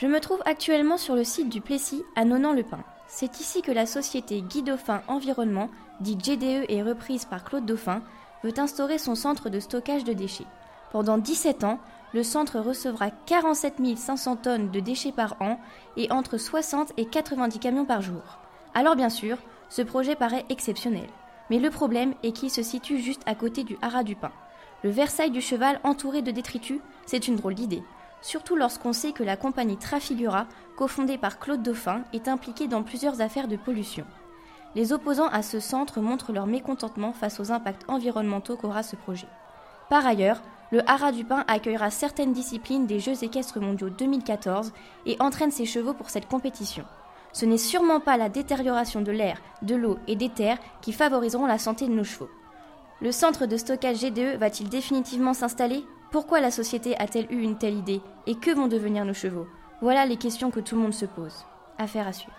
Je me trouve actuellement sur le site du Plessis à Nonan-le-Pin. C'est ici que la société Guy Dauphin Environnement, dit GDE et reprise par Claude Dauphin, veut instaurer son centre de stockage de déchets. Pendant 17 ans, le centre recevra 47 500 tonnes de déchets par an et entre 60 et 90 camions par jour. Alors bien sûr, ce projet paraît exceptionnel. Mais le problème est qu'il se situe juste à côté du haras du Pin. Le Versailles du cheval entouré de détritus, c'est une drôle d'idée. Surtout lorsqu'on sait que la compagnie Trafigura, cofondée par Claude Dauphin, est impliquée dans plusieurs affaires de pollution. Les opposants à ce centre montrent leur mécontentement face aux impacts environnementaux qu'aura ce projet. Par ailleurs, le Haras du Pin accueillera certaines disciplines des Jeux équestres mondiaux 2014 et entraîne ses chevaux pour cette compétition. Ce n'est sûrement pas la détérioration de l'air, de l'eau et des terres qui favoriseront la santé de nos chevaux. Le centre de stockage GDE va-t-il définitivement s'installer? Pourquoi la société a-t-elle eu une telle idée Et que vont devenir nos chevaux? Voilà les questions que tout le monde se pose. Affaire à suivre.